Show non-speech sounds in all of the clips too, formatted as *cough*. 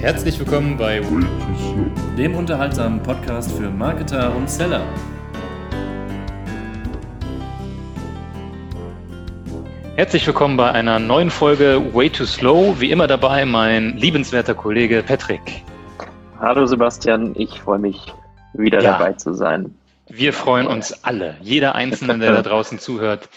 Herzlich willkommen bei dem unterhaltsamen Podcast für Marketer und Seller. Herzlich willkommen bei einer neuen Folge Way Too Slow. Wie immer dabei mein liebenswerter Kollege Patrick. Hallo Sebastian, ich freue mich wieder ja, dabei zu sein. Wir freuen uns alle, jeder Einzelne, der da draußen zuhört.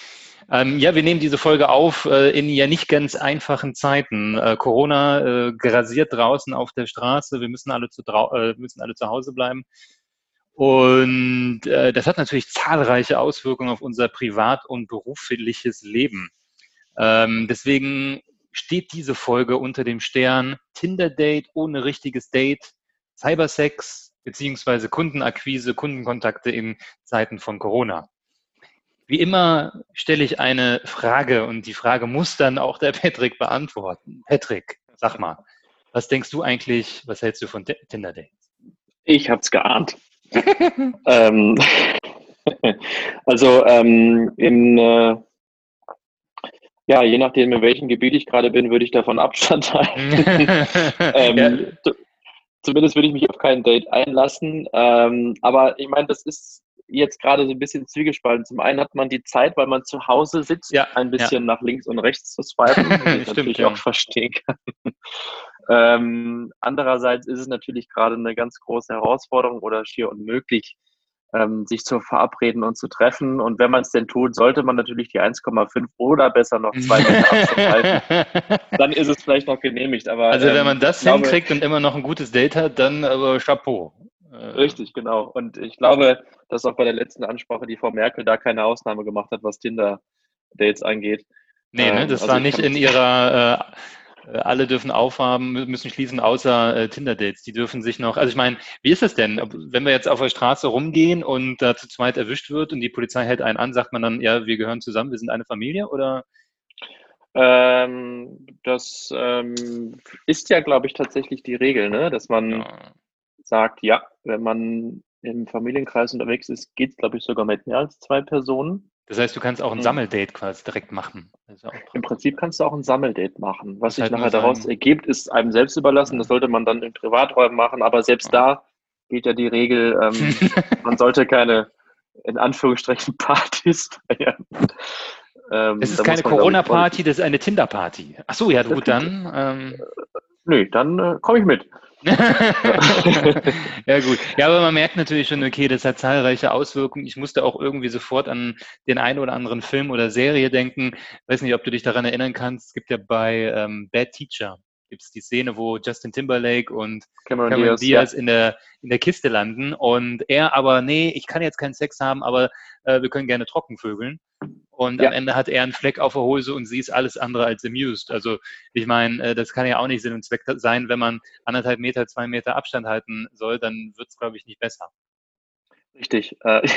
Ähm, ja, wir nehmen diese Folge auf äh, in ja nicht ganz einfachen Zeiten. Äh, Corona äh, grasiert draußen auf der Straße. Wir müssen alle zu, äh, müssen alle zu Hause bleiben. Und äh, das hat natürlich zahlreiche Auswirkungen auf unser privat- und berufliches Leben. Ähm, deswegen steht diese Folge unter dem Stern Tinder-Date ohne richtiges Date, Cybersex beziehungsweise Kundenakquise, Kundenkontakte in Zeiten von Corona. Wie immer stelle ich eine Frage und die Frage muss dann auch der *laughs* Patrick beantworten. Patrick, sag mal, was denkst du eigentlich, was hältst du von Tinder Dates? Ich hab's geahnt. *laughs* ähm, *laughs* also ähm, in äh, ja, je nachdem, in welchem Gebiet ich gerade bin, würde ich davon Abstand halten. ähm, ja. Zumindest würde ich mich auf kein Date einlassen. Ähm, aber ich meine, das ist jetzt gerade so ein bisschen zwiegespalten. Zum einen hat man die Zeit, weil man zu Hause sitzt, ja, ein bisschen ja. nach links und rechts zu swipen, was *laughs* ich Stimmt, natürlich ja. auch verstehen kann. *laughs* ähm, andererseits ist es natürlich gerade eine ganz große Herausforderung oder schier unmöglich, ähm, sich zu verabreden und zu treffen. Und wenn man es denn tut, sollte man natürlich die 1,5 oder besser noch 2 Meter *laughs* halten. Dann ist es vielleicht noch genehmigt. Aber, also wenn man ähm, das glaube, hinkriegt und immer noch ein gutes Date hat, dann aber Chapeau. Äh, Richtig, genau. Und ich glaube, dass auch bei der letzten Ansprache die Frau Merkel da keine Ausnahme gemacht hat, was Tinder-Dates angeht. Nee, ne, ähm, das also war nicht in ihrer, äh, alle dürfen aufhaben, müssen schließen, außer äh, Tinder-Dates. Die dürfen sich noch, also ich meine, wie ist das denn? Wenn wir jetzt auf der Straße rumgehen und da zu zweit erwischt wird und die Polizei hält einen an, sagt man dann, ja, wir gehören zusammen, wir sind eine Familie oder? Ähm, das ähm, ist ja, glaube ich, tatsächlich die Regel, ne? dass man ja sagt, ja, wenn man im Familienkreis unterwegs ist, geht es, glaube ich, sogar mit mehr als zwei Personen. Das heißt, du kannst auch ein mhm. Sammeldate quasi direkt machen. Im Prinzip kannst du auch ein Sammeldate machen. Was sich halt nachher daraus ergibt, ist einem selbst überlassen. Das sollte man dann in Privaträumen machen, aber selbst da gilt ja die Regel, ähm, *laughs* man sollte keine, in Anführungsstrichen, *laughs* Partys feiern. Ähm, es ist keine Corona-Party, das ist eine Tinder-Party. Ach so, ja, *laughs* gut, dann. Ähm, Nö, dann äh, komme ich mit. *laughs* ja, gut. Ja, aber man merkt natürlich schon, okay, das hat zahlreiche Auswirkungen. Ich musste auch irgendwie sofort an den einen oder anderen Film oder Serie denken. Ich weiß nicht, ob du dich daran erinnern kannst. Es gibt ja bei ähm, Bad Teacher gibt es die Szene, wo Justin Timberlake und Cameron, Cameron Diaz, Diaz ja. in, der, in der Kiste landen und er aber, nee, ich kann jetzt keinen Sex haben, aber äh, wir können gerne trockenvögeln. Und ja. am Ende hat er einen Fleck auf der Hose und sie ist alles andere als amused. Also ich meine, äh, das kann ja auch nicht Sinn und Zweck sein, wenn man anderthalb Meter, zwei Meter Abstand halten soll, dann wird es, glaube ich, nicht besser. Richtig. Äh,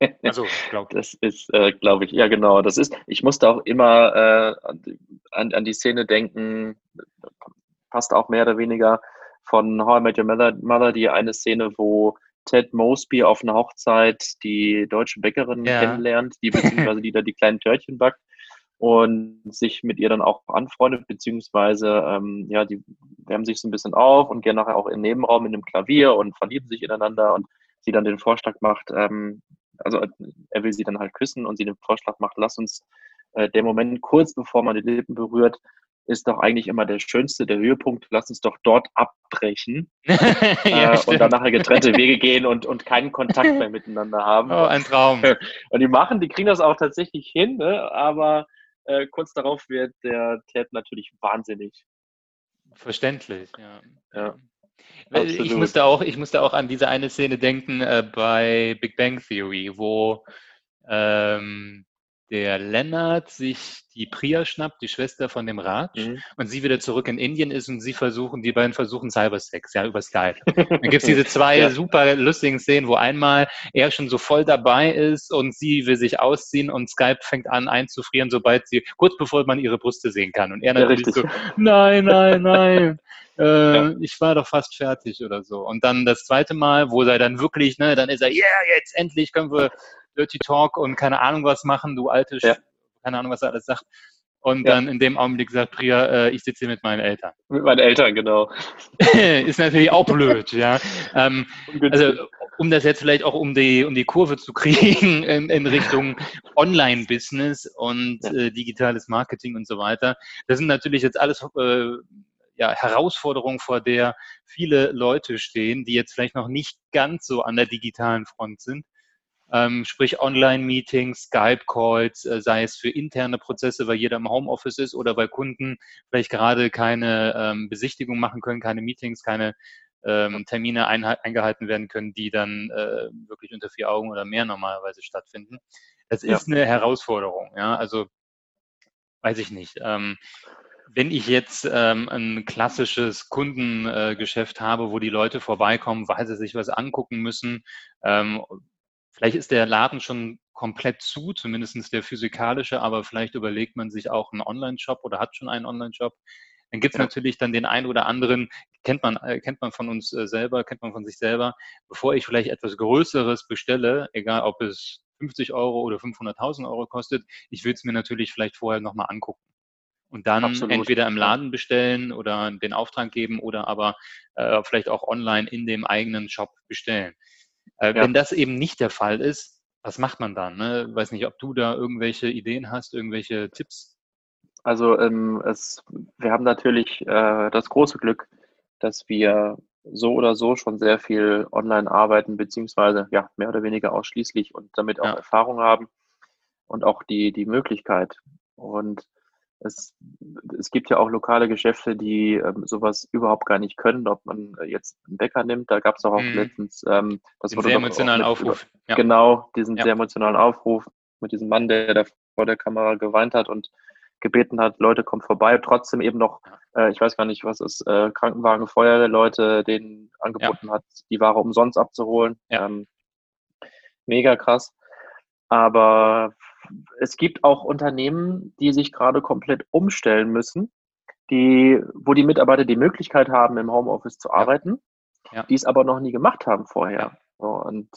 *laughs* also, glaub. Das ist, äh, glaube ich, ja genau. Das ist, ich musste auch immer äh, an, an die Szene denken, passt auch mehr oder weniger von How I Met Your Mother, die eine Szene, wo Ted Mosby auf einer Hochzeit die deutsche Bäckerin ja. kennenlernt, die beziehungsweise die da die kleinen Törtchen backt und sich mit ihr dann auch anfreundet, beziehungsweise ähm, ja, die wärmen sich so ein bisschen auf und gehen nachher auch den Nebenraum in dem Klavier und verlieben sich ineinander und sie dann den Vorschlag macht, ähm, also er will sie dann halt küssen und sie den Vorschlag macht, lass uns der Moment kurz bevor man die Lippen berührt, ist doch eigentlich immer der schönste, der Höhepunkt. Lass uns doch dort abbrechen *laughs* ja, äh, und dann nachher getrennte Wege gehen und, und keinen Kontakt mehr *laughs* miteinander haben. Oh, ein Traum. *laughs* Und die machen, die kriegen das auch tatsächlich hin, ne? aber äh, kurz darauf wird der Ted natürlich wahnsinnig. Verständlich, ja. ja. Ich musste, auch, ich musste auch an diese eine Szene denken äh, bei Big Bang Theory, wo ähm, der Lennart sich die Priya schnappt, die Schwester von dem Raj, mhm. und sie wieder zurück in Indien ist und sie versuchen, die beiden versuchen Cybersex, ja, über Skype. Dann gibt es diese zwei *laughs* ja. super lustigen Szenen, wo einmal er schon so voll dabei ist und sie will sich ausziehen und Skype fängt an einzufrieren, sobald sie, kurz bevor man ihre Brüste sehen kann. Und er natürlich ja, so, nein, nein, *laughs* nein. Äh, ja. ich war doch fast fertig oder so. Und dann das zweite Mal, wo er dann wirklich, ne, dann ist er, yeah, jetzt endlich können wir Dirty Talk und keine Ahnung was machen, du alte, ja. keine Ahnung, was er alles sagt. und ja. dann in dem Augenblick sagt Priya, äh, ich sitze hier mit meinen Eltern. Mit meinen Eltern, genau. *laughs* ist natürlich auch blöd, ja. Ähm, also um das jetzt vielleicht auch um die, um die Kurve zu *laughs* kriegen in, in Richtung Online-Business und ja. äh, digitales Marketing und so weiter. Das sind natürlich jetzt alles äh, ja, Herausforderungen, vor der viele Leute stehen, die jetzt vielleicht noch nicht ganz so an der digitalen Front sind ähm, sprich Online-Meetings, Skype-Calls, äh, sei es für interne Prozesse, weil jeder im Homeoffice ist oder weil Kunden vielleicht gerade keine ähm, Besichtigung machen können, keine Meetings, keine ähm, Termine eingehalten werden können, die dann äh, wirklich unter vier Augen oder mehr normalerweise stattfinden. Das ist ja. eine Herausforderung, ja, also weiß ich nicht. Ähm, wenn ich jetzt ähm, ein klassisches Kundengeschäft äh, habe, wo die Leute vorbeikommen, weil sie sich was angucken müssen, ähm, Vielleicht ist der Laden schon komplett zu, zumindest der physikalische, aber vielleicht überlegt man sich auch einen Online-Shop oder hat schon einen Online-Shop. Dann gibt es ja. natürlich dann den einen oder anderen, kennt man, äh, kennt man von uns äh, selber, kennt man von sich selber, bevor ich vielleicht etwas Größeres bestelle, egal ob es 50 Euro oder 500.000 Euro kostet, ich will es mir natürlich vielleicht vorher nochmal angucken. Und dann Absolut. entweder im Laden bestellen oder den Auftrag geben oder aber äh, vielleicht auch online in dem eigenen Shop bestellen. Äh, ja. Wenn das eben nicht der Fall ist, was macht man dann? Ne? Weiß nicht, ob du da irgendwelche Ideen hast, irgendwelche Tipps? Also ähm, es, wir haben natürlich äh, das große Glück, dass wir so oder so schon sehr viel online arbeiten, beziehungsweise ja, mehr oder weniger ausschließlich und damit auch ja. Erfahrung haben und auch die, die Möglichkeit. Und es, es gibt ja auch lokale Geschäfte, die ähm, sowas überhaupt gar nicht können, ob man äh, jetzt einen Bäcker nimmt. Da gab es auch, auch mhm. letztens ähm, das Den sehr emotionalen Aufruf. Ja. Genau, diesen ja. sehr emotionalen Aufruf mit diesem Mann, der da vor der Kamera geweint hat und gebeten hat, Leute, kommt vorbei. Trotzdem eben noch, äh, ich weiß gar nicht, was es, äh, Krankenwagen, Feuerwehrleute denen angeboten ja. hat, die Ware umsonst abzuholen. Ähm, mega krass. Aber es gibt auch Unternehmen, die sich gerade komplett umstellen müssen, die, wo die Mitarbeiter die Möglichkeit haben, im Homeoffice zu arbeiten, ja. die es aber noch nie gemacht haben vorher. Ja. und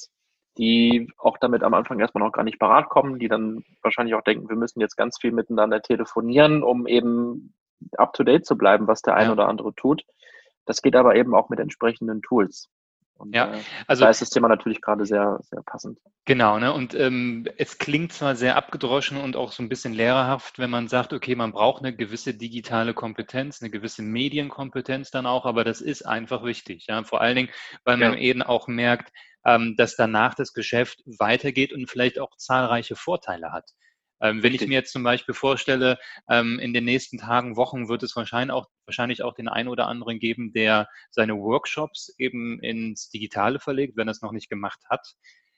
die auch damit am Anfang erstmal noch gar nicht parat kommen, die dann wahrscheinlich auch denken, wir müssen jetzt ganz viel miteinander telefonieren, um eben up to date zu bleiben, was der eine ja. oder andere tut. Das geht aber eben auch mit entsprechenden Tools. Und, ja, äh, also da ist das Thema natürlich gerade sehr, sehr passend. Genau, ne? Und ähm, es klingt zwar sehr abgedroschen und auch so ein bisschen lehrerhaft, wenn man sagt, okay, man braucht eine gewisse digitale Kompetenz, eine gewisse Medienkompetenz dann auch, aber das ist einfach wichtig. Ja? Vor allen Dingen, weil man ja. eben auch merkt, ähm, dass danach das Geschäft weitergeht und vielleicht auch zahlreiche Vorteile hat. Ähm, wenn ich mir jetzt zum Beispiel vorstelle, ähm, in den nächsten Tagen, Wochen wird es wahrscheinlich auch, wahrscheinlich auch den einen oder anderen geben, der seine Workshops eben ins Digitale verlegt, wenn er es noch nicht gemacht hat.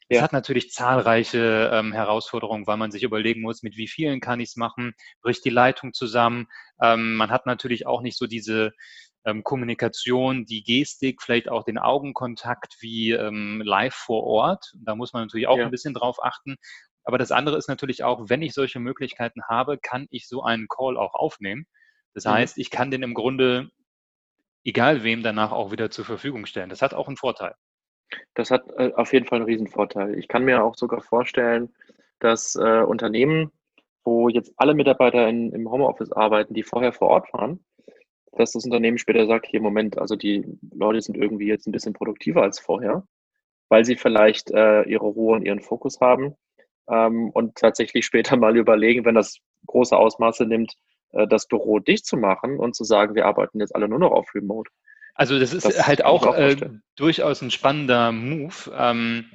Es ja. hat natürlich zahlreiche ähm, Herausforderungen, weil man sich überlegen muss, mit wie vielen kann ich es machen, bricht die Leitung zusammen. Ähm, man hat natürlich auch nicht so diese ähm, Kommunikation, die Gestik, vielleicht auch den Augenkontakt wie ähm, live vor Ort. Da muss man natürlich auch ja. ein bisschen drauf achten. Aber das andere ist natürlich auch, wenn ich solche Möglichkeiten habe, kann ich so einen Call auch aufnehmen. Das mhm. heißt, ich kann den im Grunde, egal wem, danach auch wieder zur Verfügung stellen. Das hat auch einen Vorteil. Das hat äh, auf jeden Fall einen Riesenvorteil. Ich kann mir auch sogar vorstellen, dass äh, Unternehmen, wo jetzt alle Mitarbeiter in, im Homeoffice arbeiten, die vorher vor Ort waren, dass das Unternehmen später sagt, hier Moment, also die Leute sind irgendwie jetzt ein bisschen produktiver als vorher, weil sie vielleicht äh, ihre Ruhe und ihren Fokus haben ähm, und tatsächlich später *laughs* mal überlegen, wenn das große Ausmaße nimmt, äh, das Büro dicht zu machen und zu sagen, wir arbeiten jetzt alle nur noch auf Remote. Also das ist das halt auch, auch äh, durchaus ein spannender Move. Ähm,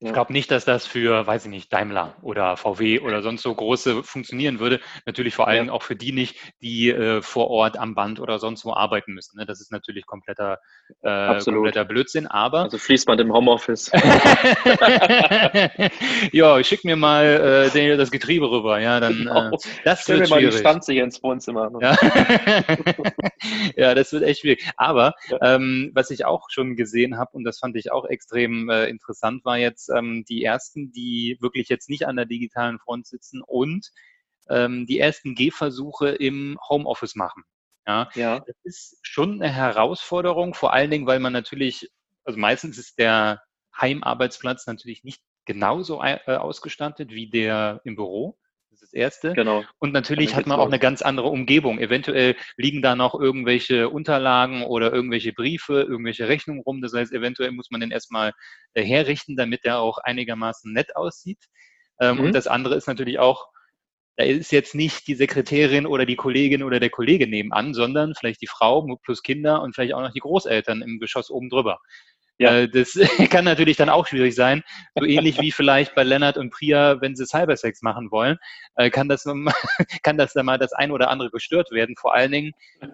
ich glaube nicht, dass das für, weiß ich nicht, Daimler oder VW oder sonst so große funktionieren würde. Natürlich vor allem ja. auch für die nicht, die äh, vor Ort am Band oder sonst wo arbeiten müssen. Ne? Das ist natürlich kompletter, äh, kompletter Blödsinn. Aber also Fließband im Homeoffice. *laughs* ja, ich schick mir mal äh, das Getriebe rüber. Ja, dann genau. äh, das Stell wird mir schwierig. mal die Stanze hier ins Wohnzimmer. Ja. *laughs* ja, das wird echt schwierig. Aber ja. ähm, was ich auch schon gesehen habe und das fand ich auch extrem äh, interessant, war jetzt ähm, die ersten, die wirklich jetzt nicht an der digitalen Front sitzen und ähm, die ersten Gehversuche im Homeoffice machen. Ja, ja. Das ist schon eine Herausforderung, vor allen Dingen, weil man natürlich, also meistens ist der Heimarbeitsplatz natürlich nicht genauso äh, ausgestattet wie der im Büro. Das Erste. Genau. Und natürlich hat man auch eine ganz andere Umgebung. Eventuell liegen da noch irgendwelche Unterlagen oder irgendwelche Briefe, irgendwelche Rechnungen rum. Das heißt, eventuell muss man den erstmal äh, herrichten, damit der auch einigermaßen nett aussieht. Ähm, mhm. Und das andere ist natürlich auch, da ist jetzt nicht die Sekretärin oder die Kollegin oder der Kollege nebenan, sondern vielleicht die Frau plus Kinder und vielleicht auch noch die Großeltern im Geschoss oben drüber. Ja. Äh, das *laughs* kann natürlich dann auch schwierig sein. So ähnlich wie vielleicht bei Lennart und Priya, wenn sie Cybersex machen wollen, äh, kann das, *laughs* kann das dann mal das ein oder andere gestört werden. Vor allen Dingen,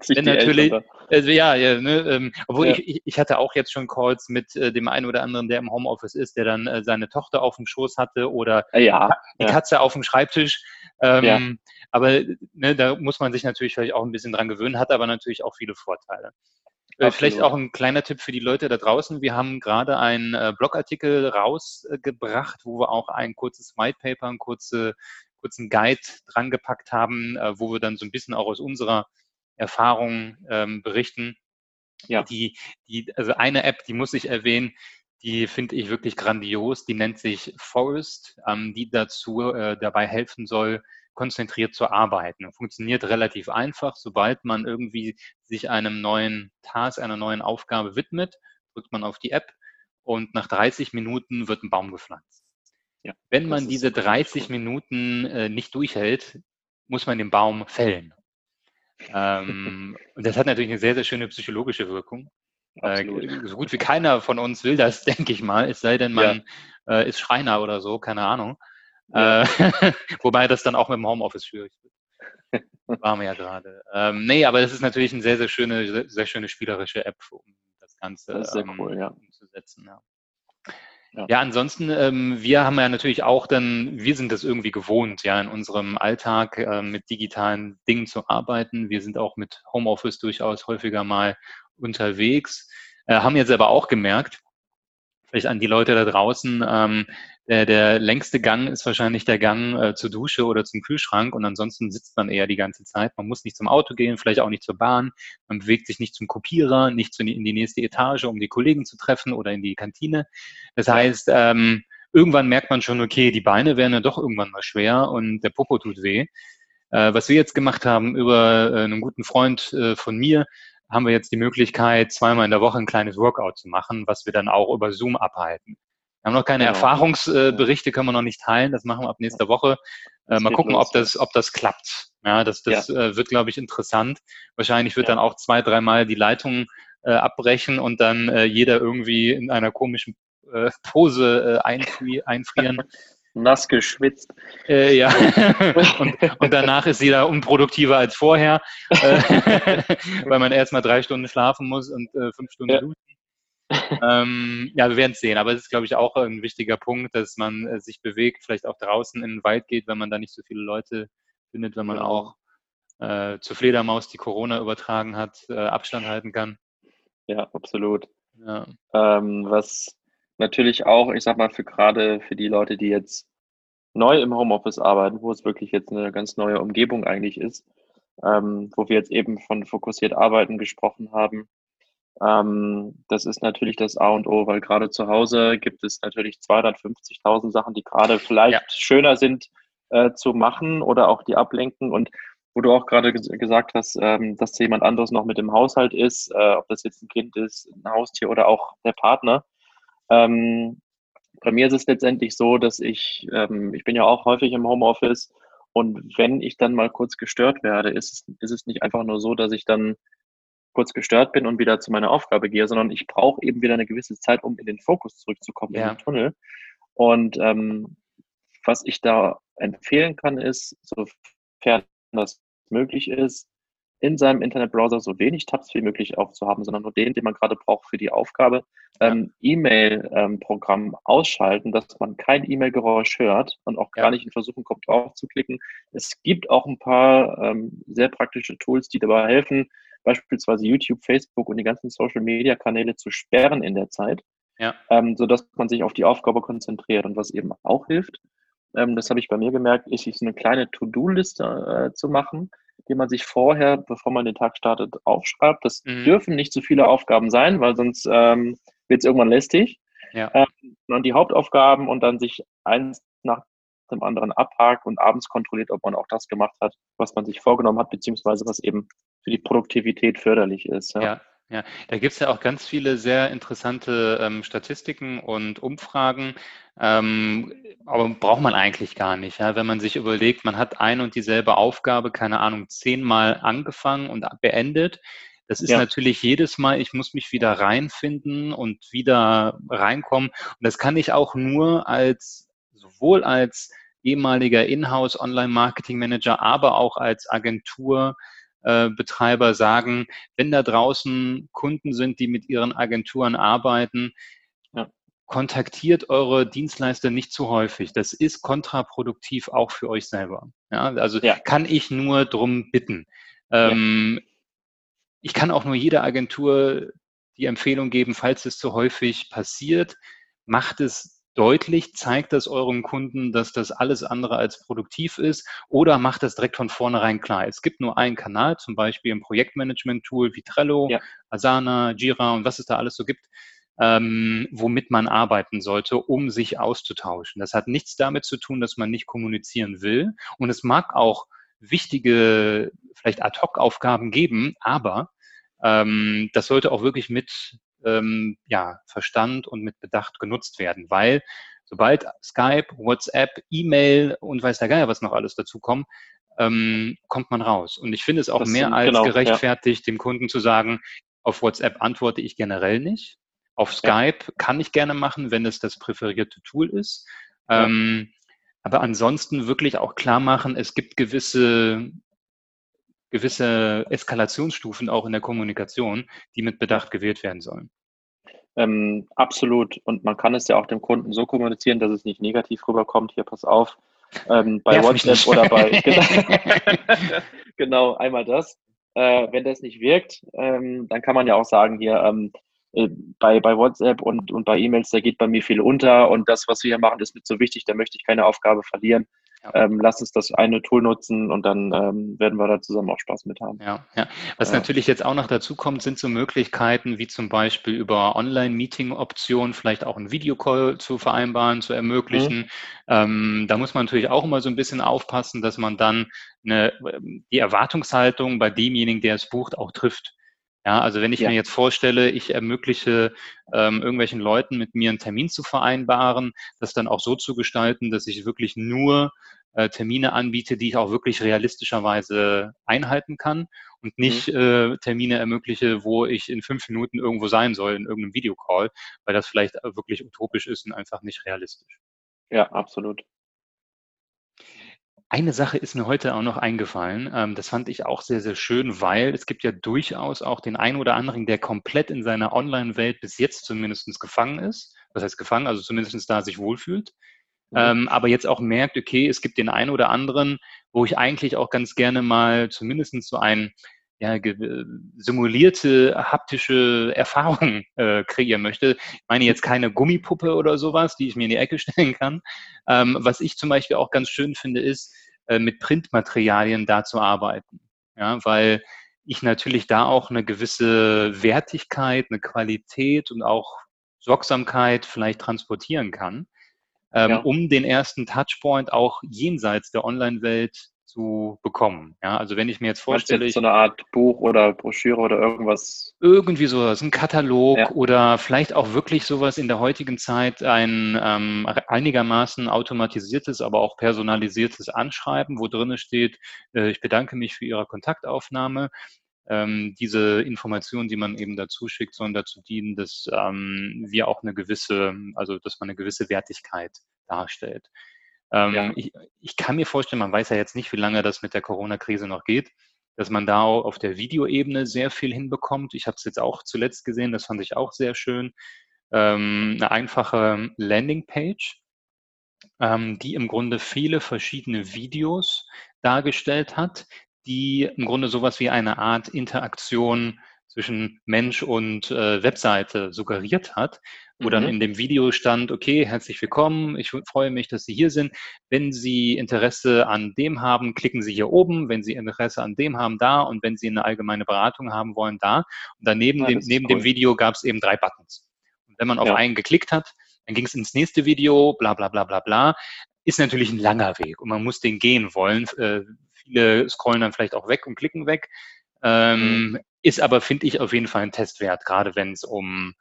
wenn natürlich, also ja, ja ne, ähm, obwohl ja. Ich, ich hatte auch jetzt schon Calls mit dem einen oder anderen, der im Homeoffice ist, der dann seine Tochter auf dem Schoß hatte oder ja, die Katze auf dem Schreibtisch. Ähm. Aber ne, da muss man sich natürlich vielleicht auch ein bisschen dran gewöhnen, hat aber natürlich auch viele Vorteile. Äh, vielleicht auch ein kleiner Tipp für die Leute da draußen. Wir haben gerade einen äh, Blogartikel rausgebracht, wo wir auch ein kurzes White Paper, einen kurze, kurzen Guide drangepackt haben, äh, wo wir dann so ein bisschen auch aus unserer Erfahrung ähm, berichten. Ja. Die, die, also eine App, die muss ich erwähnen, die finde ich wirklich grandios. Die nennt sich Forest, ähm, die dazu äh, dabei helfen soll, konzentriert zu arbeiten. Funktioniert relativ einfach. Sobald man irgendwie sich einem neuen Task, einer neuen Aufgabe widmet, drückt man auf die App und nach 30 Minuten wird ein Baum gepflanzt. Ja, Wenn man diese 30 Minuten äh, nicht durchhält, muss man den Baum fällen. ähm, *laughs* und das hat natürlich eine sehr, sehr schöne psychologische Wirkung. Äh, so gut wie keiner von uns will das, *laughs* denke ich mal, es sei denn, man ja. äh, ist Schreiner oder so, keine Ahnung. Ja. Äh, *laughs* wobei das dann auch mit dem Homeoffice schwierig wird. Waren wir ja gerade. Ähm, nee, aber das ist natürlich eine sehr, sehr schöne, sehr, sehr schöne spielerische App, um das Ganze das ähm, cool, ja. umzusetzen. Ja. Ja. ja, ansonsten, ähm, wir haben ja natürlich auch dann, wir sind das irgendwie gewohnt, ja, in unserem Alltag äh, mit digitalen Dingen zu arbeiten. Wir sind auch mit Homeoffice durchaus häufiger mal unterwegs, äh, haben jetzt aber auch gemerkt, vielleicht an die Leute da draußen, ähm, der, der längste Gang ist wahrscheinlich der Gang äh, zur Dusche oder zum Kühlschrank und ansonsten sitzt man eher die ganze Zeit. Man muss nicht zum Auto gehen, vielleicht auch nicht zur Bahn. Man bewegt sich nicht zum Kopierer, nicht zu, in die nächste Etage, um die Kollegen zu treffen oder in die Kantine. Das heißt, ähm, irgendwann merkt man schon, okay, die Beine werden ja doch irgendwann mal schwer und der Popo tut weh. Äh, was wir jetzt gemacht haben über äh, einen guten Freund äh, von mir, haben wir jetzt die Möglichkeit, zweimal in der Woche ein kleines Workout zu machen, was wir dann auch über Zoom abhalten. Wir haben noch keine genau. Erfahrungsberichte, können wir noch nicht teilen. Das machen wir ab nächster Woche. Äh, mal gucken, los, ob das, ob das klappt. Ja, das, das ja. Äh, wird, glaube ich, interessant. Wahrscheinlich wird ja. dann auch zwei, dreimal die Leitung äh, abbrechen und dann äh, jeder irgendwie in einer komischen äh, Pose äh, einfri *laughs* einfrieren. Nass geschwitzt. Ja, *laughs* und, und, danach ist jeder unproduktiver als vorher, *laughs* weil man erstmal drei Stunden schlafen muss und fünf Stunden ja. duschen ähm, ja, wir werden es sehen. Aber es ist, glaube ich, auch ein wichtiger Punkt, dass man äh, sich bewegt, vielleicht auch draußen in den Wald geht, wenn man da nicht so viele Leute findet, wenn man genau. auch äh, zur Fledermaus, die Corona übertragen hat, äh, Abstand halten kann. Ja, absolut. Ja. Ähm, was natürlich auch, ich sag mal, für gerade für die Leute, die jetzt neu im Homeoffice arbeiten, wo es wirklich jetzt eine ganz neue Umgebung eigentlich ist, ähm, wo wir jetzt eben von fokussiert arbeiten gesprochen haben, ähm, das ist natürlich das A und O, weil gerade zu Hause gibt es natürlich 250.000 Sachen, die gerade vielleicht ja. schöner sind äh, zu machen oder auch die ablenken. Und wo du auch gerade ges gesagt hast, ähm, dass jemand anderes noch mit im Haushalt ist, äh, ob das jetzt ein Kind ist, ein Haustier oder auch der Partner. Ähm, bei mir ist es letztendlich so, dass ich, ähm, ich bin ja auch häufig im Homeoffice und wenn ich dann mal kurz gestört werde, ist es, ist es nicht einfach nur so, dass ich dann kurz gestört bin und wieder zu meiner Aufgabe gehe, sondern ich brauche eben wieder eine gewisse Zeit, um in den Fokus zurückzukommen, ja. in den Tunnel. Und ähm, was ich da empfehlen kann, ist, sofern das möglich ist, in seinem Internetbrowser so wenig Tabs wie möglich aufzuhaben, sondern nur den, den man gerade braucht für die Aufgabe. Ähm, E-Mail-Programm ähm, ausschalten, dass man kein E-Mail-Geräusch hört und auch gar nicht in Versuchung kommt, drauf zu klicken. Es gibt auch ein paar ähm, sehr praktische Tools, die dabei helfen, beispielsweise YouTube, Facebook und die ganzen Social-Media-Kanäle zu sperren in der Zeit, ja. ähm, sodass man sich auf die Aufgabe konzentriert. Und was eben auch hilft, ähm, das habe ich bei mir gemerkt, ist, so eine kleine To-Do-Liste äh, zu machen, die man sich vorher, bevor man den Tag startet, aufschreibt. Das mhm. dürfen nicht zu so viele Aufgaben sein, weil sonst ähm, wird es irgendwann lästig. Ja. Ähm, und die Hauptaufgaben und dann sich eins nach dem anderen abhakt und abends kontrolliert, ob man auch das gemacht hat, was man sich vorgenommen hat, beziehungsweise was eben für die Produktivität förderlich ist. Ja, ja, ja. da gibt es ja auch ganz viele sehr interessante ähm, Statistiken und Umfragen, ähm, aber braucht man eigentlich gar nicht. Ja? Wenn man sich überlegt, man hat ein und dieselbe Aufgabe, keine Ahnung, zehnmal angefangen und beendet, das ist ja. natürlich jedes Mal, ich muss mich wieder reinfinden und wieder reinkommen. Und das kann ich auch nur als, sowohl als ehemaliger Inhouse Online Marketing Manager, aber auch als Agenturbetreiber äh, sagen, wenn da draußen Kunden sind, die mit ihren Agenturen arbeiten, ja. kontaktiert eure Dienstleister nicht zu häufig. Das ist kontraproduktiv auch für euch selber. Ja, also ja. kann ich nur drum bitten. Ähm, ich kann auch nur jeder Agentur die Empfehlung geben, falls es zu häufig passiert, macht es deutlich, zeigt das euren Kunden, dass das alles andere als produktiv ist oder macht das direkt von vornherein klar. Es gibt nur einen Kanal, zum Beispiel ein Projektmanagement-Tool wie Trello, ja. Asana, Jira und was es da alles so gibt, ähm, womit man arbeiten sollte, um sich auszutauschen. Das hat nichts damit zu tun, dass man nicht kommunizieren will und es mag auch wichtige, vielleicht Ad-Hoc-Aufgaben geben, aber ähm, das sollte auch wirklich mit ähm, ja, Verstand und mit Bedacht genutzt werden, weil sobald Skype, WhatsApp, E-Mail und weiß der Geier, was noch alles dazu kommt, ähm, kommt man raus. Und ich finde es auch das mehr als genau, gerechtfertigt, ja. dem Kunden zu sagen, auf WhatsApp antworte ich generell nicht. Auf Skype ja. kann ich gerne machen, wenn es das präferierte Tool ist. Ja. Ähm, aber ansonsten wirklich auch klar machen, es gibt gewisse gewisse Eskalationsstufen auch in der Kommunikation, die mit Bedacht gewählt werden sollen. Ähm, absolut. Und man kann es ja auch dem Kunden so kommunizieren, dass es nicht negativ rüberkommt. Hier, pass auf. Ähm, bei Nerv WhatsApp oder bei. *laughs* genau, *laughs* genau, einmal das. Äh, wenn das nicht wirkt, ähm, dann kann man ja auch sagen, hier, ähm, äh, bei, bei WhatsApp und, und bei E-Mails, da geht bei mir viel unter und das, was wir hier machen, ist mir so wichtig, da möchte ich keine Aufgabe verlieren. Ähm, lass uns das eine Tool nutzen und dann ähm, werden wir da zusammen auch Spaß mit haben. Ja, ja. Was ja. natürlich jetzt auch noch dazu kommt, sind so Möglichkeiten wie zum Beispiel über Online-Meeting-Optionen vielleicht auch einen Videocall zu vereinbaren, zu ermöglichen. Mhm. Ähm, da muss man natürlich auch immer so ein bisschen aufpassen, dass man dann eine, die Erwartungshaltung bei demjenigen, der es bucht, auch trifft. Ja, also wenn ich ja. mir jetzt vorstelle, ich ermögliche ähm, irgendwelchen Leuten mit mir einen Termin zu vereinbaren, das dann auch so zu gestalten, dass ich wirklich nur äh, Termine anbiete, die ich auch wirklich realistischerweise einhalten kann und nicht mhm. äh, Termine ermögliche, wo ich in fünf Minuten irgendwo sein soll in irgendeinem Videocall, weil das vielleicht wirklich utopisch ist und einfach nicht realistisch. Ja, absolut. Eine Sache ist mir heute auch noch eingefallen. Ähm, das fand ich auch sehr, sehr schön, weil es gibt ja durchaus auch den einen oder anderen, der komplett in seiner Online-Welt bis jetzt zumindest gefangen ist. Was heißt gefangen? Also zumindest da sich wohlfühlt. Mhm. Ähm, aber jetzt auch merkt, okay, es gibt den einen oder anderen, wo ich eigentlich auch ganz gerne mal zumindest so ein ja, simulierte haptische *laughs* Erfahrung äh, kreieren möchte. Ich meine jetzt keine Gummipuppe oder sowas, die ich mir in die Ecke *laughs* stellen kann. Ähm, was ich zum Beispiel auch ganz schön finde, ist, äh, mit Printmaterialien da zu arbeiten. Ja, weil ich natürlich da auch eine gewisse Wertigkeit, eine Qualität und auch Sorgsamkeit vielleicht transportieren kann, ähm, ja. um den ersten Touchpoint auch jenseits der Online-Welt zu bekommen. Ja, also wenn ich mir jetzt vorstelle, jetzt so eine Art Buch oder Broschüre oder irgendwas. Irgendwie sowas, ein Katalog ja. oder vielleicht auch wirklich sowas in der heutigen Zeit ein ähm, einigermaßen automatisiertes, aber auch personalisiertes Anschreiben, wo drin steht, äh, ich bedanke mich für Ihre Kontaktaufnahme. Ähm, diese Informationen, die man eben dazu schickt, sollen dazu dienen, dass ähm, wir auch eine gewisse, also dass man eine gewisse Wertigkeit darstellt. Ähm, ja. ich, ich kann mir vorstellen, man weiß ja jetzt nicht, wie lange das mit der Corona-Krise noch geht, dass man da auf der Videoebene sehr viel hinbekommt. Ich habe es jetzt auch zuletzt gesehen, das fand ich auch sehr schön. Ähm, eine einfache Landingpage, ähm, die im Grunde viele verschiedene Videos dargestellt hat, die im Grunde sowas wie eine Art Interaktion zwischen Mensch und äh, Webseite suggeriert hat, wo mhm. dann in dem Video stand, okay, herzlich willkommen, ich freue mich, dass Sie hier sind. Wenn Sie Interesse an dem haben, klicken Sie hier oben. Wenn Sie Interesse an dem haben, da. Und wenn Sie eine allgemeine Beratung haben wollen, da. Und daneben ja, dem, neben cool. dem Video gab es eben drei Buttons. Und wenn man auf ja. einen geklickt hat, dann ging es ins nächste Video, bla bla bla bla bla. ist natürlich ein langer Weg und man muss den gehen wollen. Äh, viele scrollen dann vielleicht auch weg und klicken weg. Ähm, mhm. Ist aber, finde ich, auf jeden Fall ein Testwert, gerade wenn es um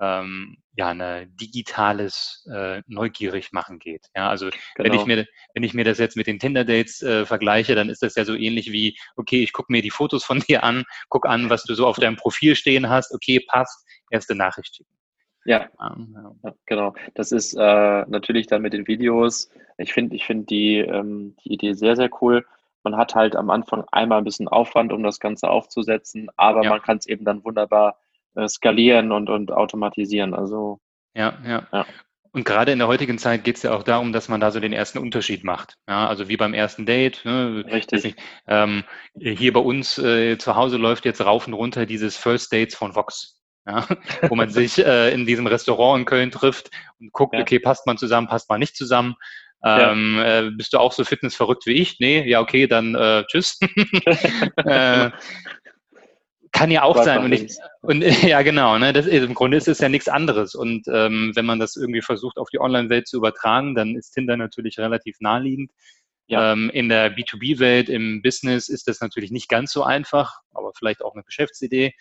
ähm, ja, eine digitales äh, neugierig machen geht. Ja, also genau. wenn ich genau. mir wenn ich mir das jetzt mit den Tinder Dates äh, vergleiche, dann ist das ja so ähnlich wie okay, ich gucke mir die Fotos von *laughs* dir an, guck an, was du so auf deinem Profil stehen hast, okay, passt, erste Nachricht schicken. Ja, ja, genau. Das ist äh, natürlich dann mit den Videos. Ich finde, ich finde die, ähm, die Idee sehr, sehr cool. Man hat halt am Anfang einmal ein bisschen Aufwand, um das Ganze aufzusetzen, aber ja. man kann es eben dann wunderbar äh, skalieren und, und automatisieren. Also ja, ja. ja. Und gerade in der heutigen Zeit geht es ja auch darum, dass man da so den ersten Unterschied macht. Ja, also wie beim ersten Date. Ne, Richtig. Nicht, ähm, hier bei uns äh, zu Hause läuft jetzt rauf und runter dieses First Dates von Vox. Ja, *laughs* wo man sich äh, in diesem Restaurant in Köln trifft und guckt, ja. okay, passt man zusammen, passt man nicht zusammen. Ähm, ja. äh, bist du auch so fitnessverrückt wie ich? Nee, ja, okay, dann äh, tschüss. *laughs* äh, kann ja auch sein. Und, ich, und *laughs* ja, genau. Ne, das, Im Grunde ist es ja nichts anderes. Und ähm, wenn man das irgendwie versucht, auf die Online-Welt zu übertragen, dann ist Tinder natürlich relativ naheliegend. Ja. Ähm, in der B2B-Welt, im Business ist das natürlich nicht ganz so einfach, aber vielleicht auch eine Geschäftsidee.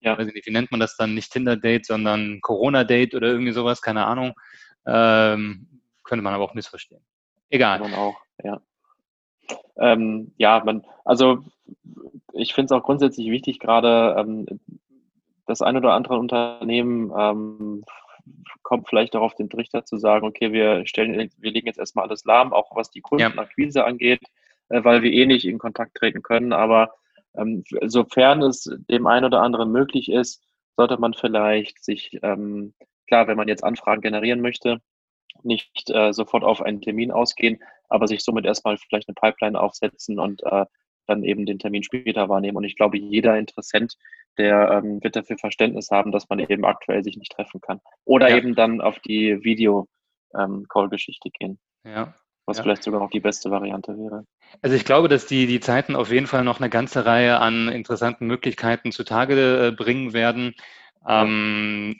Ja. Weiß nicht, wie nennt man das dann? Nicht Tinder-Date, sondern Corona-Date oder irgendwie sowas, keine Ahnung. Ähm, könnte man aber auch missverstehen. Egal. Man auch, ja. Ähm, ja, man, also ich finde es auch grundsätzlich wichtig, gerade ähm, das ein oder andere Unternehmen ähm, kommt vielleicht auch auf den Trichter zu sagen, okay, wir stellen, wir legen jetzt erstmal alles lahm, auch was die Kundenakquise ja. angeht, äh, weil wir eh nicht in Kontakt treten können. Aber ähm, sofern es dem einen oder anderen möglich ist, sollte man vielleicht sich, ähm, klar, wenn man jetzt Anfragen generieren möchte, nicht äh, sofort auf einen Termin ausgehen, aber sich somit erstmal vielleicht eine Pipeline aufsetzen und äh, dann eben den Termin später wahrnehmen. Und ich glaube, jeder Interessent, der ähm, wird dafür Verständnis haben, dass man eben aktuell sich nicht treffen kann. Oder ja. eben dann auf die Video-Call-Geschichte ähm, gehen. Ja. Was ja. vielleicht sogar noch die beste Variante wäre. Also ich glaube, dass die, die Zeiten auf jeden Fall noch eine ganze Reihe an interessanten Möglichkeiten zutage äh, bringen werden. Ähm,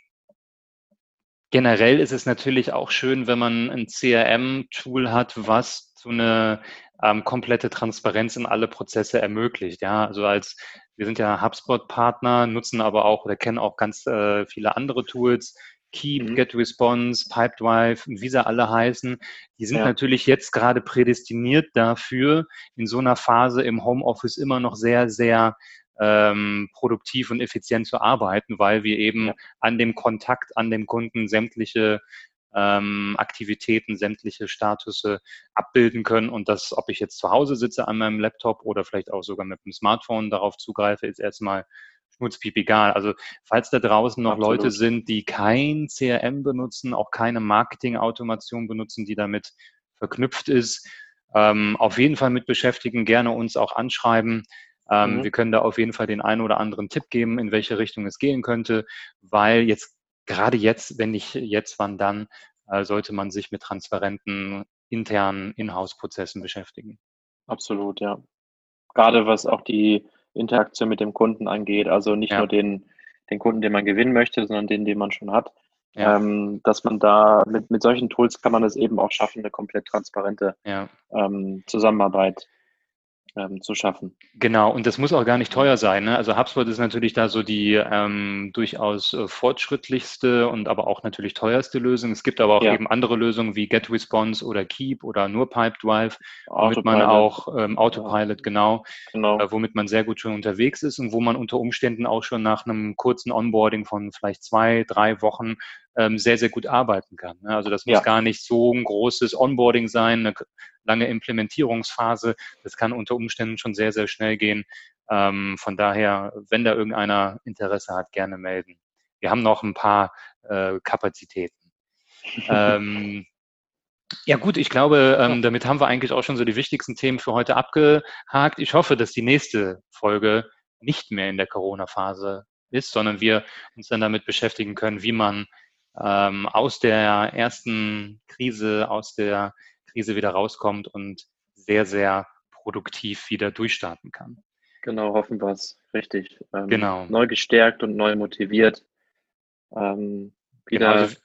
generell ist es natürlich auch schön, wenn man ein CRM-Tool hat, was so eine ähm, komplette Transparenz in alle Prozesse ermöglicht. Ja, also als wir sind ja HubSpot-Partner, nutzen aber auch oder kennen auch ganz äh, viele andere Tools. Keep, mhm. GetResponse, Pipedrive, wie sie alle heißen, die sind ja. natürlich jetzt gerade prädestiniert dafür, in so einer Phase im Homeoffice immer noch sehr, sehr ähm, produktiv und effizient zu arbeiten, weil wir eben an dem Kontakt, an dem Kunden sämtliche ähm, Aktivitäten, sämtliche Statusse abbilden können und das, ob ich jetzt zu Hause sitze an meinem Laptop oder vielleicht auch sogar mit dem Smartphone darauf zugreife, ist erstmal schmutzpiep egal. Also falls da draußen noch Absolut. Leute sind, die kein CRM benutzen, auch keine Marketing-Automation benutzen, die damit verknüpft ist, ähm, auf jeden Fall mit beschäftigen, gerne uns auch anschreiben. Ähm, mhm. Wir können da auf jeden Fall den einen oder anderen Tipp geben, in welche Richtung es gehen könnte, weil jetzt gerade jetzt, wenn nicht jetzt, wann dann, äh, sollte man sich mit transparenten internen Inhouse-Prozessen beschäftigen. Absolut, ja. Gerade was auch die Interaktion mit dem Kunden angeht, also nicht ja. nur den, den Kunden, den man gewinnen möchte, sondern den, den man schon hat. Ja. Ähm, dass man da mit, mit solchen Tools kann man es eben auch schaffen, eine komplett transparente ja. ähm, Zusammenarbeit ähm, zu schaffen. Genau, und das muss auch gar nicht teuer sein. Ne? Also HubSpot ist natürlich da so die ähm, durchaus äh, fortschrittlichste und aber auch natürlich teuerste Lösung. Es gibt aber auch ja. eben andere Lösungen wie GetResponse oder Keep oder nur Pipedrive, womit man auch ähm, Autopilot, genau, genau. Äh, womit man sehr gut schon unterwegs ist und wo man unter Umständen auch schon nach einem kurzen Onboarding von vielleicht zwei, drei Wochen ähm, sehr, sehr gut arbeiten kann. Ne? Also das muss ja. gar nicht so ein großes Onboarding sein, eine lange Implementierungsphase. Das kann unter Umständen schon sehr, sehr schnell gehen. Ähm, von daher, wenn da irgendeiner Interesse hat, gerne melden. Wir haben noch ein paar äh, Kapazitäten. ähm, ja gut, ich glaube, ähm, damit haben wir eigentlich auch schon so die wichtigsten Themen für heute abgehakt. Ich hoffe, dass die nächste Folge nicht mehr in der Corona-Phase ist, sondern wir uns dann damit beschäftigen können, wie man ähm, aus der ersten Krise, aus der Krise wieder rauskommt und sehr, sehr produktiv wieder durchstarten kann. Genau, hoffen wir es. Richtig. Ähm, genau. Neu gestärkt und neu motiviert. Ähm, wieder, genau, also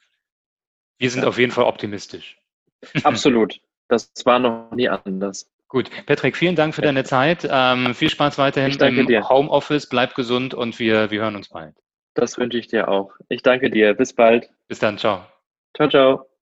wir sind ja. auf jeden Fall optimistisch. *laughs* Absolut. das war noch nie anders. Gut, Patrick, vielen Dank für deine Zeit. Ähm, viel Spaß weiterhin im dir. Homeoffice. Bleib gesund und wir, wir hören uns bald. Das wünsche ich dir auch. Ich danke dir. Bis bald. Bis dann. Ciao. Ciao, ciao.